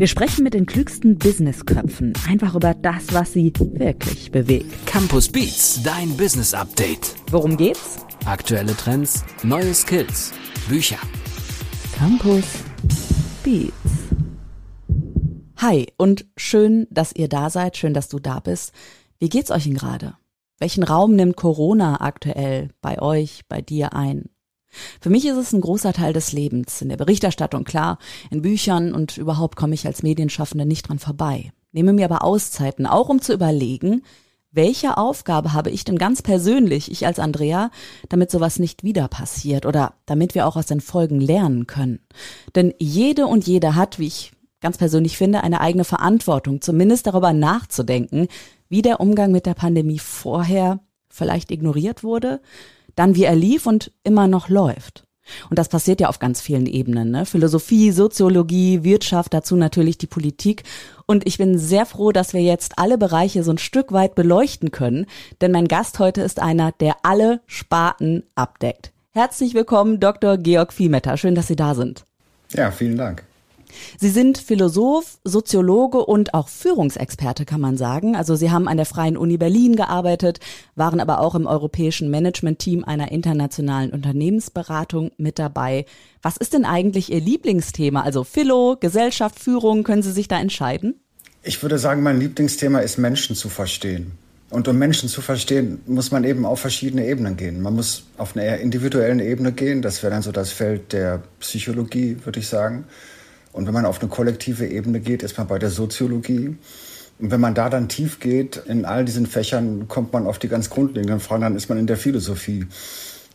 Wir sprechen mit den klügsten Businessköpfen einfach über das, was sie wirklich bewegt. Campus Beats, dein Business Update. Worum geht's? Aktuelle Trends, neue Skills, Bücher. Campus Beats. Hi und schön, dass ihr da seid, schön, dass du da bist. Wie geht's euch denn gerade? Welchen Raum nimmt Corona aktuell bei euch, bei dir ein? Für mich ist es ein großer Teil des Lebens, in der Berichterstattung klar, in Büchern und überhaupt komme ich als Medienschaffende nicht dran vorbei. Nehme mir aber Auszeiten, auch um zu überlegen, welche Aufgabe habe ich denn ganz persönlich, ich als Andrea, damit sowas nicht wieder passiert oder damit wir auch aus den Folgen lernen können. Denn jede und jede hat, wie ich ganz persönlich finde, eine eigene Verantwortung, zumindest darüber nachzudenken, wie der Umgang mit der Pandemie vorher vielleicht ignoriert wurde dann wie er lief und immer noch läuft. Und das passiert ja auf ganz vielen Ebenen. Ne? Philosophie, Soziologie, Wirtschaft, dazu natürlich die Politik. Und ich bin sehr froh, dass wir jetzt alle Bereiche so ein Stück weit beleuchten können, denn mein Gast heute ist einer, der alle Sparten abdeckt. Herzlich willkommen, Dr. Georg Viehmetter. Schön, dass Sie da sind. Ja, vielen Dank. Sie sind Philosoph, Soziologe und auch Führungsexperte, kann man sagen. Also Sie haben an der Freien Uni Berlin gearbeitet, waren aber auch im europäischen Management-Team einer internationalen Unternehmensberatung mit dabei. Was ist denn eigentlich Ihr Lieblingsthema? Also Philo, Gesellschaft, Führung, können Sie sich da entscheiden? Ich würde sagen, mein Lieblingsthema ist Menschen zu verstehen. Und um Menschen zu verstehen, muss man eben auf verschiedene Ebenen gehen. Man muss auf einer eher individuellen Ebene gehen. Das wäre dann so das Feld der Psychologie, würde ich sagen. Und wenn man auf eine kollektive Ebene geht, ist man bei der Soziologie. Und wenn man da dann tief geht, in all diesen Fächern kommt man auf die ganz grundlegenden Fragen, dann ist man in der Philosophie.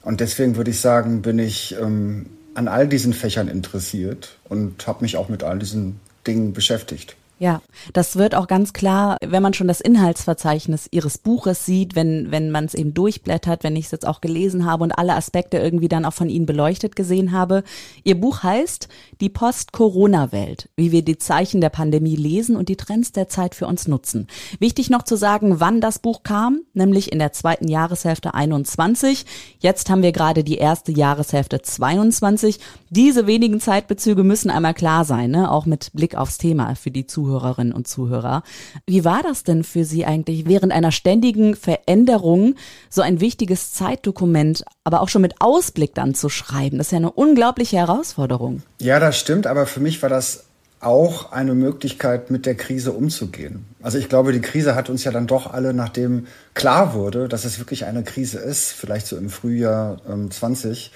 Und deswegen würde ich sagen, bin ich ähm, an all diesen Fächern interessiert und habe mich auch mit all diesen Dingen beschäftigt. Ja, das wird auch ganz klar, wenn man schon das Inhaltsverzeichnis Ihres Buches sieht, wenn, wenn man es eben durchblättert, wenn ich es jetzt auch gelesen habe und alle Aspekte irgendwie dann auch von Ihnen beleuchtet gesehen habe. Ihr Buch heißt Die Post-Corona-Welt, wie wir die Zeichen der Pandemie lesen und die Trends der Zeit für uns nutzen. Wichtig noch zu sagen, wann das Buch kam, nämlich in der zweiten Jahreshälfte 21. Jetzt haben wir gerade die erste Jahreshälfte 22. Diese wenigen Zeitbezüge müssen einmal klar sein, ne? auch mit Blick aufs Thema für die Zuhörer. Zuhörerinnen und Zuhörer. Wie war das denn für Sie eigentlich während einer ständigen Veränderung so ein wichtiges Zeitdokument, aber auch schon mit Ausblick dann zu schreiben? Das ist ja eine unglaubliche Herausforderung. Ja, das stimmt, aber für mich war das auch eine Möglichkeit, mit der Krise umzugehen. Also ich glaube, die Krise hat uns ja dann doch alle, nachdem klar wurde, dass es wirklich eine Krise ist, vielleicht so im Frühjahr ähm, 20,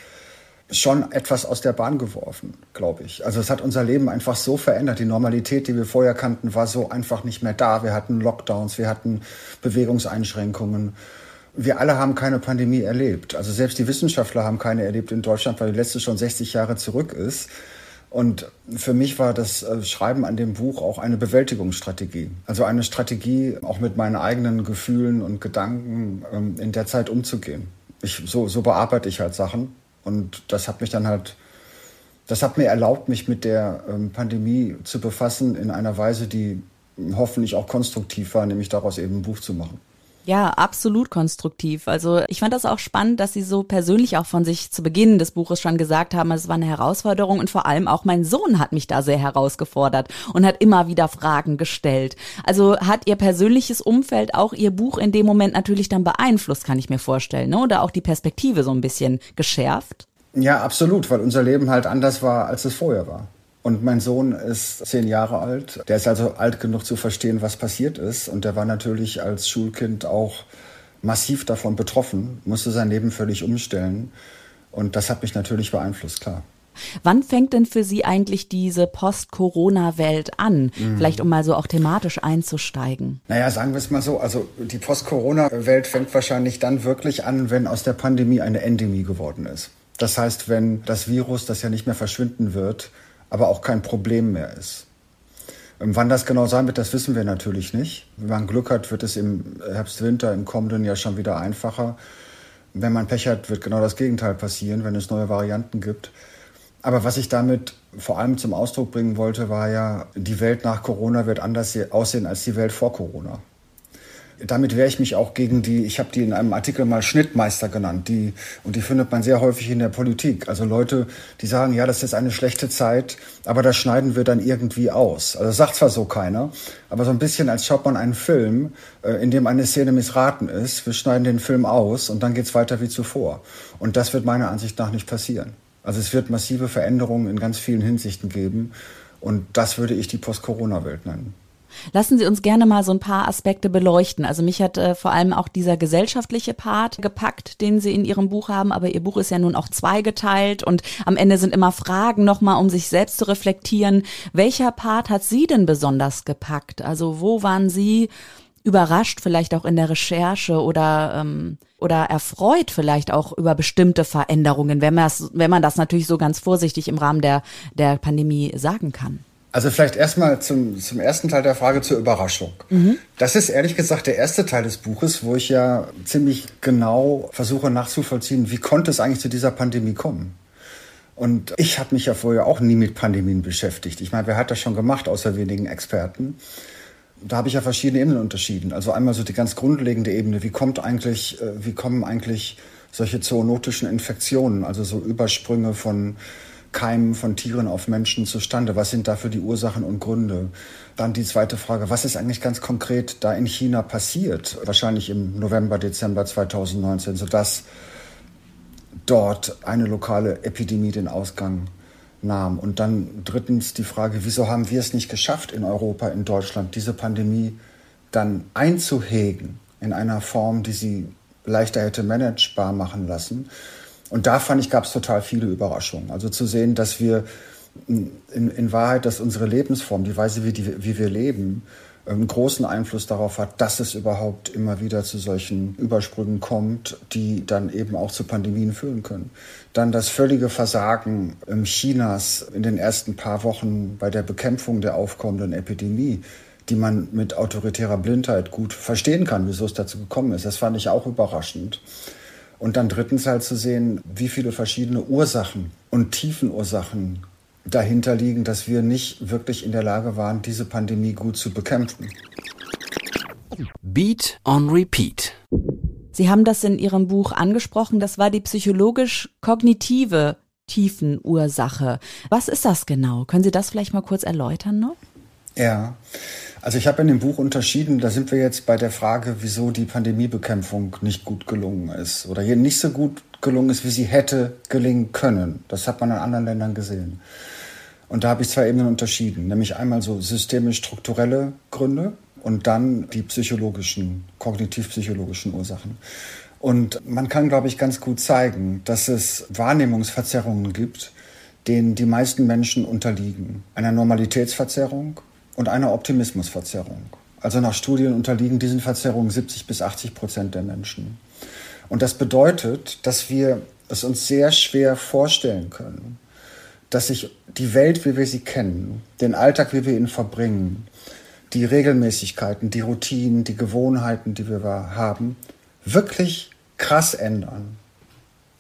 schon etwas aus der Bahn geworfen, glaube ich. Also es hat unser Leben einfach so verändert. Die Normalität, die wir vorher kannten, war so einfach nicht mehr da. Wir hatten Lockdowns, wir hatten Bewegungseinschränkungen. Wir alle haben keine Pandemie erlebt. Also selbst die Wissenschaftler haben keine erlebt in Deutschland, weil die letzte schon 60 Jahre zurück ist. Und für mich war das äh, Schreiben an dem Buch auch eine Bewältigungsstrategie. Also eine Strategie, auch mit meinen eigenen Gefühlen und Gedanken ähm, in der Zeit umzugehen. Ich, so, so bearbeite ich halt Sachen. Und das hat mich dann halt, das hat mir erlaubt, mich mit der ähm, Pandemie zu befassen in einer Weise, die hoffentlich auch konstruktiv war, nämlich daraus eben ein Buch zu machen. Ja, absolut konstruktiv. Also ich fand das auch spannend, dass Sie so persönlich auch von sich zu Beginn des Buches schon gesagt haben, es war eine Herausforderung und vor allem auch mein Sohn hat mich da sehr herausgefordert und hat immer wieder Fragen gestellt. Also hat Ihr persönliches Umfeld auch Ihr Buch in dem Moment natürlich dann beeinflusst, kann ich mir vorstellen, ne? oder auch die Perspektive so ein bisschen geschärft? Ja, absolut, weil unser Leben halt anders war, als es vorher war. Und mein Sohn ist zehn Jahre alt. Der ist also alt genug zu verstehen, was passiert ist. Und der war natürlich als Schulkind auch massiv davon betroffen, musste sein Leben völlig umstellen. Und das hat mich natürlich beeinflusst, klar. Wann fängt denn für Sie eigentlich diese Post-Corona-Welt an? Mhm. Vielleicht um mal so auch thematisch einzusteigen. Naja, sagen wir es mal so. Also die Post-Corona-Welt fängt wahrscheinlich dann wirklich an, wenn aus der Pandemie eine Endemie geworden ist. Das heißt, wenn das Virus, das ja nicht mehr verschwinden wird, aber auch kein Problem mehr ist. Ähm, wann das genau sein wird, das wissen wir natürlich nicht. Wenn man Glück hat, wird es im Herbst, Winter, im kommenden Jahr schon wieder einfacher. Wenn man Pech hat, wird genau das Gegenteil passieren, wenn es neue Varianten gibt. Aber was ich damit vor allem zum Ausdruck bringen wollte, war ja, die Welt nach Corona wird anders aussehen als die Welt vor Corona. Damit wehre ich mich auch gegen die, ich habe die in einem Artikel mal Schnittmeister genannt, die, und die findet man sehr häufig in der Politik. Also Leute, die sagen, ja, das ist eine schlechte Zeit, aber das schneiden wir dann irgendwie aus. Also sagt zwar so keiner, aber so ein bisschen als schaut man einen Film, äh, in dem eine Szene missraten ist, wir schneiden den Film aus und dann geht's weiter wie zuvor. Und das wird meiner Ansicht nach nicht passieren. Also es wird massive Veränderungen in ganz vielen Hinsichten geben. Und das würde ich die Post-Corona-Welt nennen. Lassen Sie uns gerne mal so ein paar Aspekte beleuchten. Also mich hat äh, vor allem auch dieser gesellschaftliche Part gepackt, den Sie in Ihrem Buch haben. Aber Ihr Buch ist ja nun auch zweigeteilt und am Ende sind immer Fragen nochmal, um sich selbst zu reflektieren. Welcher Part hat Sie denn besonders gepackt? Also wo waren Sie überrascht, vielleicht auch in der Recherche oder ähm, oder erfreut vielleicht auch über bestimmte Veränderungen, wenn man das, wenn man das natürlich so ganz vorsichtig im Rahmen der der Pandemie sagen kann? Also vielleicht erstmal zum, zum ersten Teil der Frage zur Überraschung. Mhm. Das ist ehrlich gesagt der erste Teil des Buches, wo ich ja ziemlich genau versuche nachzuvollziehen, wie konnte es eigentlich zu dieser Pandemie kommen. Und ich habe mich ja vorher auch nie mit Pandemien beschäftigt. Ich meine, wer hat das schon gemacht, außer wenigen Experten? Da habe ich ja verschiedene Ebenen unterschieden. Also einmal so die ganz grundlegende Ebene, wie kommt eigentlich, äh, wie kommen eigentlich solche zoonotischen Infektionen, also so Übersprünge von Keimen von Tieren auf Menschen zustande? Was sind dafür die Ursachen und Gründe? Dann die zweite Frage, was ist eigentlich ganz konkret da in China passiert? Wahrscheinlich im November, Dezember 2019, sodass dort eine lokale Epidemie den Ausgang nahm. Und dann drittens die Frage, wieso haben wir es nicht geschafft in Europa, in Deutschland, diese Pandemie dann einzuhegen in einer Form, die sie leichter hätte managebar machen lassen? Und da fand ich, gab es total viele Überraschungen. Also zu sehen, dass wir in, in Wahrheit, dass unsere Lebensform, die Weise, wie, die, wie wir leben, einen großen Einfluss darauf hat, dass es überhaupt immer wieder zu solchen Übersprüngen kommt, die dann eben auch zu Pandemien führen können. Dann das völlige Versagen Chinas in den ersten paar Wochen bei der Bekämpfung der aufkommenden Epidemie, die man mit autoritärer Blindheit gut verstehen kann, wieso es dazu gekommen ist. Das fand ich auch überraschend. Und dann drittens halt zu sehen, wie viele verschiedene Ursachen und Tiefenursachen dahinter liegen, dass wir nicht wirklich in der Lage waren, diese Pandemie gut zu bekämpfen. Beat on Repeat. Sie haben das in Ihrem Buch angesprochen, das war die psychologisch-kognitive Tiefenursache. Was ist das genau? Können Sie das vielleicht mal kurz erläutern noch? Ja, also ich habe in dem Buch unterschieden, da sind wir jetzt bei der Frage, wieso die Pandemiebekämpfung nicht gut gelungen ist oder hier nicht so gut gelungen ist, wie sie hätte gelingen können. Das hat man in anderen Ländern gesehen. Und da habe ich zwei Ebenen unterschieden, nämlich einmal so systemisch-strukturelle Gründe und dann die psychologischen, kognitiv-psychologischen Ursachen. Und man kann, glaube ich, ganz gut zeigen, dass es Wahrnehmungsverzerrungen gibt, denen die meisten Menschen unterliegen. Einer Normalitätsverzerrung, und einer Optimismusverzerrung. Also nach Studien unterliegen diesen Verzerrungen 70 bis 80 Prozent der Menschen. Und das bedeutet, dass wir es uns sehr schwer vorstellen können, dass sich die Welt, wie wir sie kennen, den Alltag, wie wir ihn verbringen, die Regelmäßigkeiten, die Routinen, die Gewohnheiten, die wir haben, wirklich krass ändern.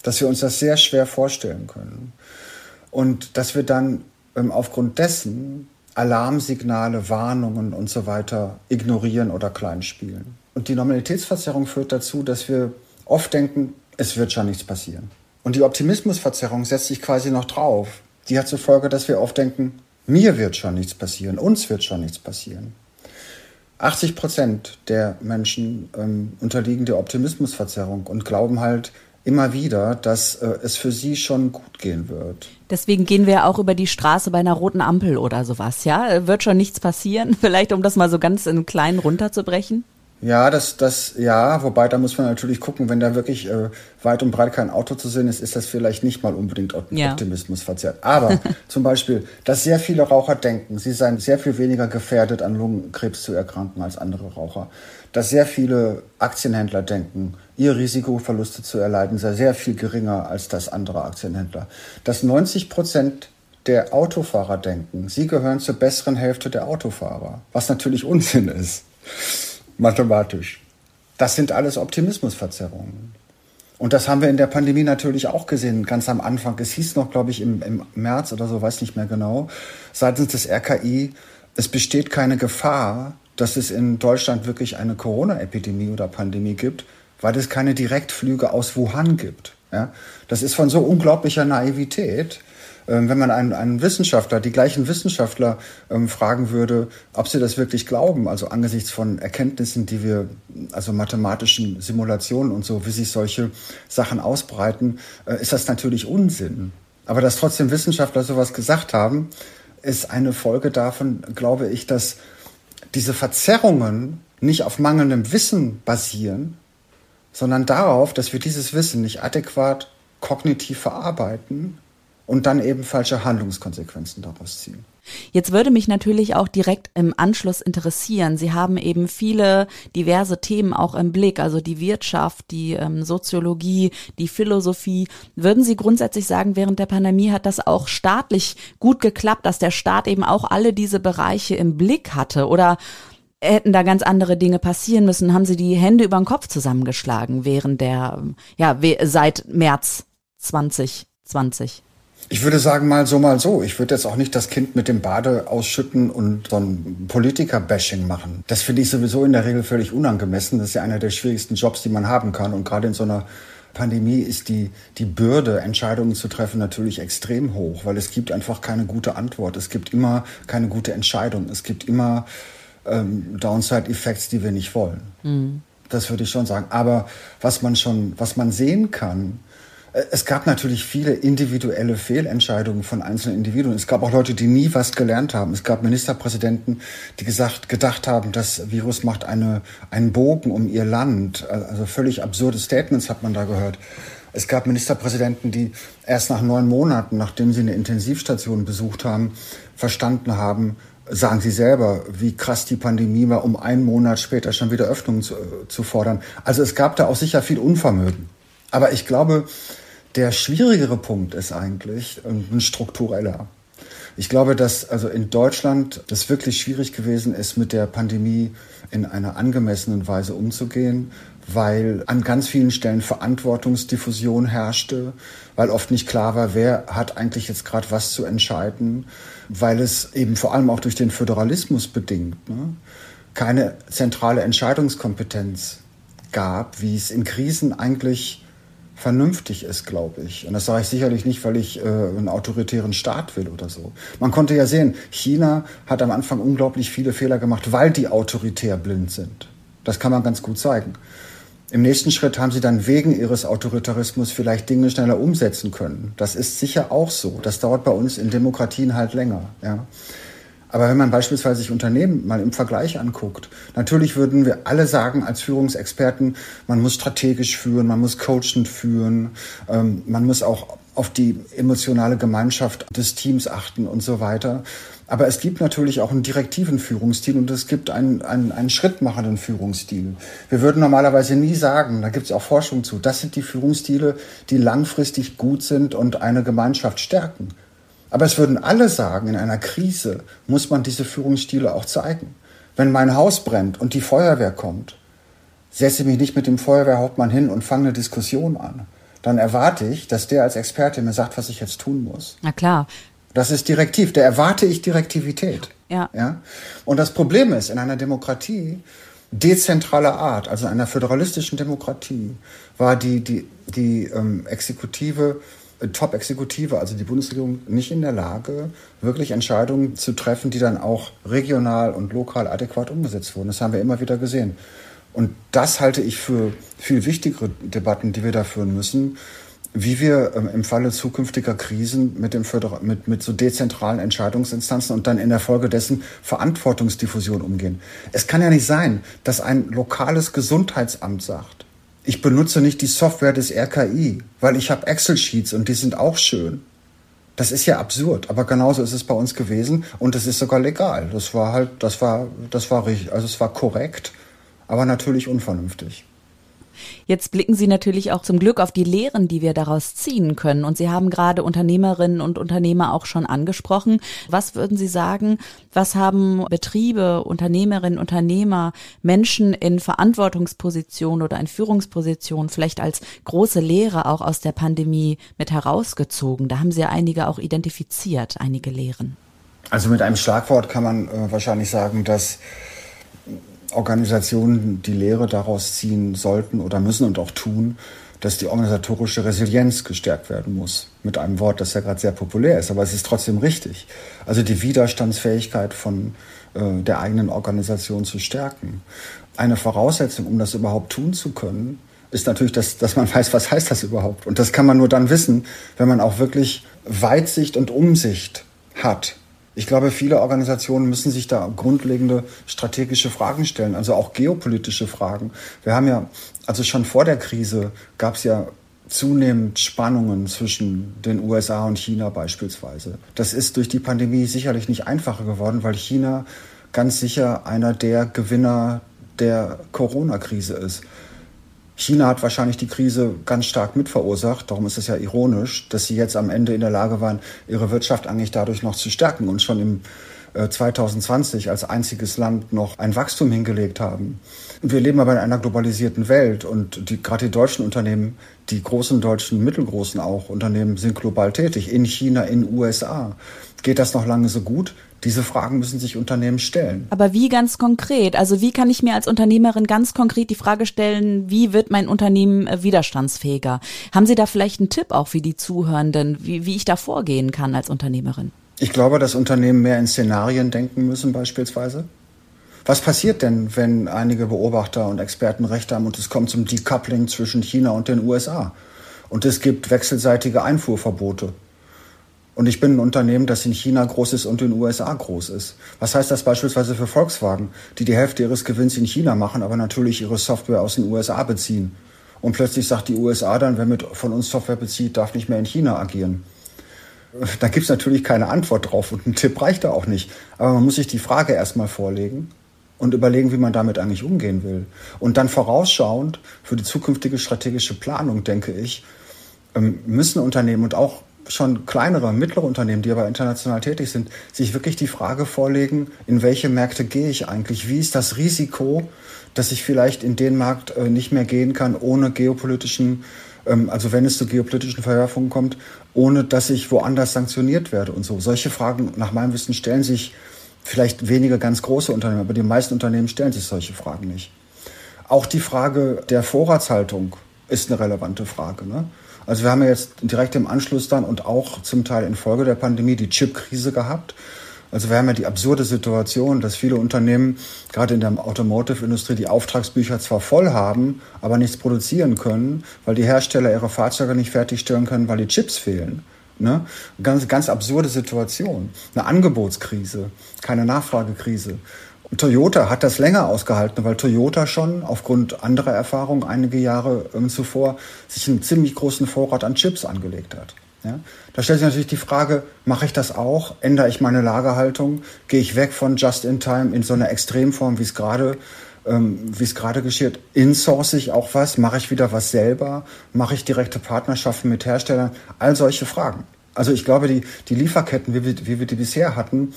Dass wir uns das sehr schwer vorstellen können. Und dass wir dann ähm, aufgrund dessen Alarmsignale, Warnungen und so weiter ignorieren oder kleinspielen. Und die Normalitätsverzerrung führt dazu, dass wir oft denken, es wird schon nichts passieren. Und die Optimismusverzerrung setzt sich quasi noch drauf. Die hat zur Folge, dass wir oft denken, mir wird schon nichts passieren, uns wird schon nichts passieren. 80 Prozent der Menschen ähm, unterliegen der Optimismusverzerrung und glauben halt, immer wieder, dass äh, es für sie schon gut gehen wird. Deswegen gehen wir auch über die Straße bei einer roten Ampel oder sowas, ja? Wird schon nichts passieren? Vielleicht, um das mal so ganz in kleinen runterzubrechen? Ja, das, das, ja, wobei da muss man natürlich gucken, wenn da wirklich äh, weit und breit kein Auto zu sehen ist, ist das vielleicht nicht mal unbedingt Optimismus ja. verzerrt. Aber zum Beispiel, dass sehr viele Raucher denken, sie seien sehr viel weniger gefährdet, an Lungenkrebs zu erkranken als andere Raucher. Dass sehr viele Aktienhändler denken, ihr Risiko, Verluste zu erleiden, sei sehr viel geringer als das anderer Aktienhändler. Dass 90 Prozent der Autofahrer denken, sie gehören zur besseren Hälfte der Autofahrer, was natürlich Unsinn ist mathematisch. Das sind alles Optimismusverzerrungen. Und das haben wir in der Pandemie natürlich auch gesehen, ganz am Anfang. Es hieß noch, glaube ich, im, im März oder so, weiß nicht mehr genau, seitens des RKI, es besteht keine Gefahr, dass es in Deutschland wirklich eine Corona-Epidemie oder Pandemie gibt, weil es keine Direktflüge aus Wuhan gibt. Ja? Das ist von so unglaublicher Naivität. Ähm, wenn man einen, einen Wissenschaftler, die gleichen Wissenschaftler ähm, fragen würde, ob sie das wirklich glauben, also angesichts von Erkenntnissen, die wir, also mathematischen Simulationen und so, wie sich solche Sachen ausbreiten, äh, ist das natürlich Unsinn. Aber dass trotzdem Wissenschaftler sowas gesagt haben, ist eine Folge davon, glaube ich, dass diese Verzerrungen nicht auf mangelndem Wissen basieren, sondern darauf, dass wir dieses Wissen nicht adäquat kognitiv verarbeiten und dann eben falsche Handlungskonsequenzen daraus ziehen. Jetzt würde mich natürlich auch direkt im Anschluss interessieren. Sie haben eben viele diverse Themen auch im Blick, also die Wirtschaft, die ähm, Soziologie, die Philosophie. Würden Sie grundsätzlich sagen, während der Pandemie hat das auch staatlich gut geklappt, dass der Staat eben auch alle diese Bereiche im Blick hatte? Oder hätten da ganz andere Dinge passieren müssen? Haben Sie die Hände über den Kopf zusammengeschlagen während der, ja, seit März 2020? Ich würde sagen, mal so, mal so. Ich würde jetzt auch nicht das Kind mit dem Bade ausschütten und so ein Politiker-Bashing machen. Das finde ich sowieso in der Regel völlig unangemessen. Das ist ja einer der schwierigsten Jobs, die man haben kann. Und gerade in so einer Pandemie ist die, die Bürde, Entscheidungen zu treffen, natürlich extrem hoch, weil es gibt einfach keine gute Antwort. Es gibt immer keine gute Entscheidung. Es gibt immer ähm, Downside-Effects, die wir nicht wollen. Mhm. Das würde ich schon sagen. Aber was man schon, was man sehen kann, es gab natürlich viele individuelle Fehlentscheidungen von einzelnen Individuen. Es gab auch Leute, die nie was gelernt haben. Es gab Ministerpräsidenten, die gesagt, gedacht haben, das Virus macht eine, einen Bogen um ihr Land. Also völlig absurde Statements hat man da gehört. Es gab Ministerpräsidenten, die erst nach neun Monaten, nachdem sie eine Intensivstation besucht haben, verstanden haben, sagen Sie selber, wie krass die Pandemie war, um einen Monat später schon wieder Öffnungen zu, zu fordern. Also es gab da auch sicher viel Unvermögen. Aber ich glaube, der schwierigere Punkt ist eigentlich ein struktureller. Ich glaube, dass also in Deutschland das wirklich schwierig gewesen ist, mit der Pandemie in einer angemessenen Weise umzugehen, weil an ganz vielen Stellen Verantwortungsdiffusion herrschte, weil oft nicht klar war, wer hat eigentlich jetzt gerade was zu entscheiden, weil es eben vor allem auch durch den Föderalismus bedingt ne, keine zentrale Entscheidungskompetenz gab, wie es in Krisen eigentlich vernünftig ist, glaube ich. Und das sage ich sicherlich nicht, weil ich äh, einen autoritären Staat will oder so. Man konnte ja sehen, China hat am Anfang unglaublich viele Fehler gemacht, weil die autoritär blind sind. Das kann man ganz gut zeigen. Im nächsten Schritt haben sie dann wegen ihres Autoritarismus vielleicht Dinge schneller umsetzen können. Das ist sicher auch so. Das dauert bei uns in Demokratien halt länger. Ja. Aber wenn man beispielsweise sich Unternehmen mal im Vergleich anguckt, natürlich würden wir alle sagen als Führungsexperten, man muss strategisch führen, man muss coachend führen, ähm, man muss auch auf die emotionale Gemeinschaft des Teams achten und so weiter. Aber es gibt natürlich auch einen direktiven Führungsstil und es gibt einen, einen, einen schrittmachenden Führungsstil. Wir würden normalerweise nie sagen, da gibt es auch Forschung zu, das sind die Führungsstile, die langfristig gut sind und eine Gemeinschaft stärken. Aber es würden alle sagen, in einer Krise muss man diese Führungsstile auch zeigen. Wenn mein Haus brennt und die Feuerwehr kommt, setze ich mich nicht mit dem Feuerwehrhauptmann hin und fange eine Diskussion an. Dann erwarte ich, dass der als Experte mir sagt, was ich jetzt tun muss. Na klar. Das ist direktiv. Da erwarte ich Direktivität. Ja. ja. Und das Problem ist, in einer Demokratie dezentraler Art, also einer föderalistischen Demokratie, war die, die, die ähm, Exekutive Top-Exekutive, also die Bundesregierung, nicht in der Lage, wirklich Entscheidungen zu treffen, die dann auch regional und lokal adäquat umgesetzt wurden. Das haben wir immer wieder gesehen. Und das halte ich für viel wichtigere Debatten, die wir da führen müssen, wie wir ähm, im Falle zukünftiger Krisen mit, dem Föder mit, mit so dezentralen Entscheidungsinstanzen und dann in der Folge dessen Verantwortungsdiffusion umgehen. Es kann ja nicht sein, dass ein lokales Gesundheitsamt sagt, ich benutze nicht die Software des RKI, weil ich habe Excel-Sheets und die sind auch schön. Das ist ja absurd, aber genauso ist es bei uns gewesen und es ist sogar legal. Das war halt, das war, das war richtig, also es war korrekt, aber natürlich unvernünftig. Jetzt blicken Sie natürlich auch zum Glück auf die Lehren, die wir daraus ziehen können. Und Sie haben gerade Unternehmerinnen und Unternehmer auch schon angesprochen. Was würden Sie sagen, was haben Betriebe, Unternehmerinnen, Unternehmer, Menschen in Verantwortungspositionen oder in Führungspositionen vielleicht als große Lehre auch aus der Pandemie mit herausgezogen? Da haben Sie ja einige auch identifiziert, einige Lehren. Also mit einem Schlagwort kann man äh, wahrscheinlich sagen, dass Organisationen die Lehre daraus ziehen sollten oder müssen und auch tun, dass die organisatorische Resilienz gestärkt werden muss. Mit einem Wort, das ja gerade sehr populär ist, aber es ist trotzdem richtig. Also die Widerstandsfähigkeit von äh, der eigenen Organisation zu stärken. Eine Voraussetzung, um das überhaupt tun zu können, ist natürlich, dass, dass man weiß, was heißt das überhaupt. Und das kann man nur dann wissen, wenn man auch wirklich Weitsicht und Umsicht hat. Ich glaube, viele Organisationen müssen sich da grundlegende strategische Fragen stellen, also auch geopolitische Fragen. Wir haben ja, also schon vor der Krise gab es ja zunehmend Spannungen zwischen den USA und China beispielsweise. Das ist durch die Pandemie sicherlich nicht einfacher geworden, weil China ganz sicher einer der Gewinner der Corona-Krise ist. China hat wahrscheinlich die Krise ganz stark mitverursacht. Darum ist es ja ironisch, dass sie jetzt am Ende in der Lage waren, ihre Wirtschaft eigentlich dadurch noch zu stärken und schon im 2020 äh, als einziges Land noch ein Wachstum hingelegt haben. Wir leben aber in einer globalisierten Welt und die, gerade die deutschen Unternehmen, die großen deutschen, mittelgroßen auch Unternehmen sind global tätig, in China, in USA. Geht das noch lange so gut? Diese Fragen müssen sich Unternehmen stellen. Aber wie ganz konkret? Also wie kann ich mir als Unternehmerin ganz konkret die Frage stellen, wie wird mein Unternehmen äh, widerstandsfähiger? Haben Sie da vielleicht einen Tipp auch für die Zuhörenden, wie, wie ich da vorgehen kann als Unternehmerin? Ich glaube, dass Unternehmen mehr in Szenarien denken müssen beispielsweise. Was passiert denn, wenn einige Beobachter und Experten recht haben und es kommt zum Decoupling zwischen China und den USA? Und es gibt wechselseitige Einfuhrverbote. Und ich bin ein Unternehmen, das in China groß ist und in den USA groß ist. Was heißt das beispielsweise für Volkswagen, die die Hälfte ihres Gewinns in China machen, aber natürlich ihre Software aus den USA beziehen? Und plötzlich sagt die USA dann, wer mit von uns Software bezieht, darf nicht mehr in China agieren. Da gibt es natürlich keine Antwort drauf und ein Tipp reicht da auch nicht. Aber man muss sich die Frage erstmal vorlegen und überlegen, wie man damit eigentlich umgehen will. Und dann vorausschauend für die zukünftige strategische Planung, denke ich, ähm, müssen Unternehmen und auch schon kleinere, mittlere Unternehmen, die aber international tätig sind, sich wirklich die Frage vorlegen, in welche Märkte gehe ich eigentlich? Wie ist das Risiko, dass ich vielleicht in den Markt äh, nicht mehr gehen kann, ohne geopolitischen, also wenn es zu geopolitischen Verwerfungen kommt, ohne dass ich woanders sanktioniert werde und so. Solche Fragen nach meinem Wissen stellen sich vielleicht wenige ganz große Unternehmen, aber die meisten Unternehmen stellen sich solche Fragen nicht. Auch die Frage der Vorratshaltung ist eine relevante Frage. Ne? Also wir haben ja jetzt direkt im Anschluss dann und auch zum Teil infolge der Pandemie die Chip-Krise gehabt. Also wir haben ja die absurde Situation, dass viele Unternehmen, gerade in der Automotive-Industrie, die Auftragsbücher zwar voll haben, aber nichts produzieren können, weil die Hersteller ihre Fahrzeuge nicht fertigstellen können, weil die Chips fehlen. Ne? Ganz, ganz absurde Situation. Eine Angebotskrise, keine Nachfragekrise. Toyota hat das länger ausgehalten, weil Toyota schon aufgrund anderer Erfahrungen einige Jahre ähm, zuvor sich einen ziemlich großen Vorrat an Chips angelegt hat. Ja? Da stellt sich natürlich die Frage, mache ich das auch? Ändere ich meine Lagerhaltung? Gehe ich weg von Just-in-Time in so einer Extremform, wie es gerade ähm, wie es gerade geschieht? Insource ich auch was? Mache ich wieder was selber? Mache ich direkte Partnerschaften mit Herstellern? All solche Fragen. Also ich glaube, die, die Lieferketten, wie wir, wie wir die bisher hatten,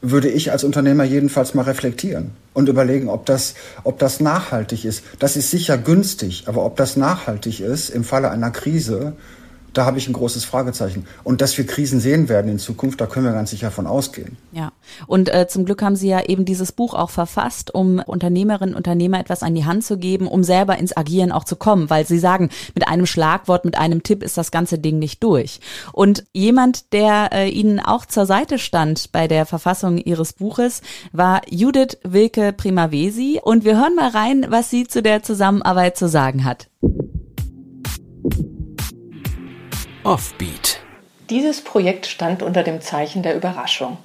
würde ich als Unternehmer jedenfalls mal reflektieren und überlegen, ob das, ob das nachhaltig ist. Das ist sicher günstig, aber ob das nachhaltig ist im Falle einer Krise, da habe ich ein großes Fragezeichen. Und dass wir Krisen sehen werden in Zukunft, da können wir ganz sicher von ausgehen. Ja, und äh, zum Glück haben Sie ja eben dieses Buch auch verfasst, um Unternehmerinnen und Unternehmer etwas an die Hand zu geben, um selber ins Agieren auch zu kommen, weil Sie sagen, mit einem Schlagwort, mit einem Tipp ist das ganze Ding nicht durch. Und jemand, der äh, Ihnen auch zur Seite stand bei der Verfassung Ihres Buches, war Judith Wilke Primavesi. Und wir hören mal rein, was sie zu der Zusammenarbeit zu sagen hat. Offbeat. Dieses Projekt stand unter dem Zeichen der Überraschung.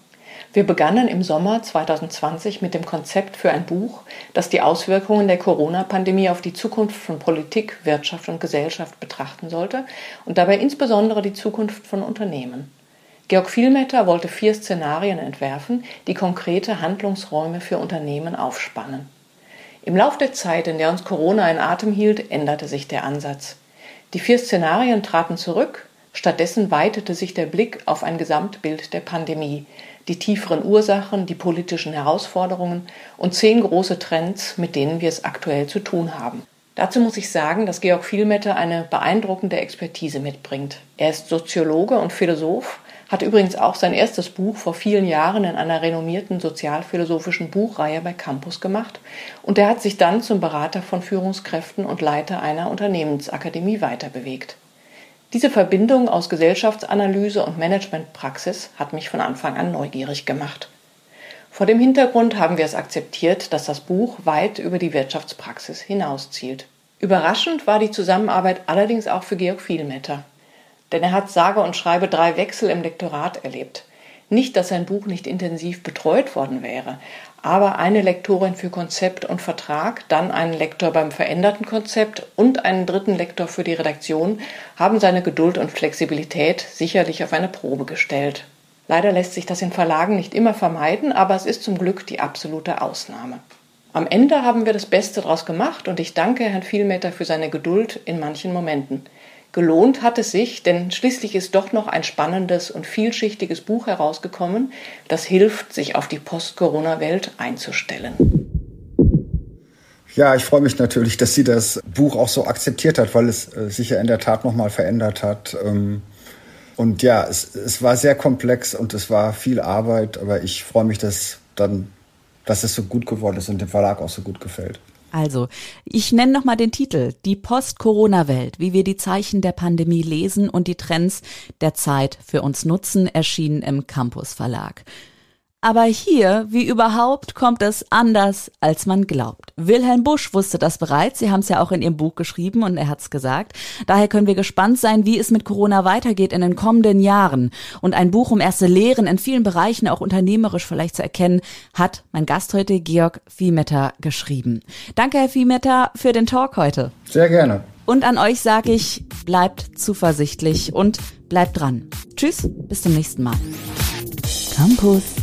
Wir begannen im Sommer 2020 mit dem Konzept für ein Buch, das die Auswirkungen der Corona-Pandemie auf die Zukunft von Politik, Wirtschaft und Gesellschaft betrachten sollte und dabei insbesondere die Zukunft von Unternehmen. Georg Vielmetter wollte vier Szenarien entwerfen, die konkrete Handlungsräume für Unternehmen aufspannen. Im Lauf der Zeit, in der uns Corona in Atem hielt, änderte sich der Ansatz. Die vier Szenarien traten zurück, Stattdessen weitete sich der Blick auf ein Gesamtbild der Pandemie, die tieferen Ursachen, die politischen Herausforderungen und zehn große Trends, mit denen wir es aktuell zu tun haben. Dazu muss ich sagen, dass Georg Vielmetter eine beeindruckende Expertise mitbringt. Er ist Soziologe und Philosoph, hat übrigens auch sein erstes Buch vor vielen Jahren in einer renommierten sozialphilosophischen Buchreihe bei Campus gemacht und er hat sich dann zum Berater von Führungskräften und Leiter einer Unternehmensakademie weiterbewegt. Diese Verbindung aus Gesellschaftsanalyse und Managementpraxis hat mich von Anfang an neugierig gemacht. Vor dem Hintergrund haben wir es akzeptiert, dass das Buch weit über die Wirtschaftspraxis hinauszielt. Überraschend war die Zusammenarbeit allerdings auch für Georg Vielmetter. Denn er hat sage und schreibe drei Wechsel im Lektorat erlebt. Nicht, dass sein Buch nicht intensiv betreut worden wäre, aber eine Lektorin für Konzept und Vertrag, dann einen Lektor beim veränderten Konzept und einen dritten Lektor für die Redaktion haben seine Geduld und Flexibilität sicherlich auf eine Probe gestellt. Leider lässt sich das in Verlagen nicht immer vermeiden, aber es ist zum Glück die absolute Ausnahme. Am Ende haben wir das Beste daraus gemacht und ich danke Herrn Vielmeter für seine Geduld in manchen Momenten. Gelohnt hat es sich, denn schließlich ist doch noch ein spannendes und vielschichtiges Buch herausgekommen, das hilft, sich auf die Post-Corona-Welt einzustellen. Ja, ich freue mich natürlich, dass sie das Buch auch so akzeptiert hat, weil es äh, sich ja in der Tat nochmal verändert hat. Ähm, und ja, es, es war sehr komplex und es war viel Arbeit, aber ich freue mich, dass dann, dass es so gut geworden ist und dem Verlag auch so gut gefällt. Also, ich nenne nochmal den Titel. Die Post-Corona-Welt, wie wir die Zeichen der Pandemie lesen und die Trends der Zeit für uns nutzen, erschienen im Campus Verlag. Aber hier, wie überhaupt, kommt es anders, als man glaubt. Wilhelm Busch wusste das bereits. Sie haben es ja auch in Ihrem Buch geschrieben und er hat es gesagt. Daher können wir gespannt sein, wie es mit Corona weitergeht in den kommenden Jahren. Und ein Buch, um erste Lehren in vielen Bereichen auch unternehmerisch vielleicht zu erkennen, hat mein Gast heute Georg Viehmetter geschrieben. Danke, Herr Viehmetter, für den Talk heute. Sehr gerne. Und an euch sage ich, bleibt zuversichtlich und bleibt dran. Tschüss, bis zum nächsten Mal. Campus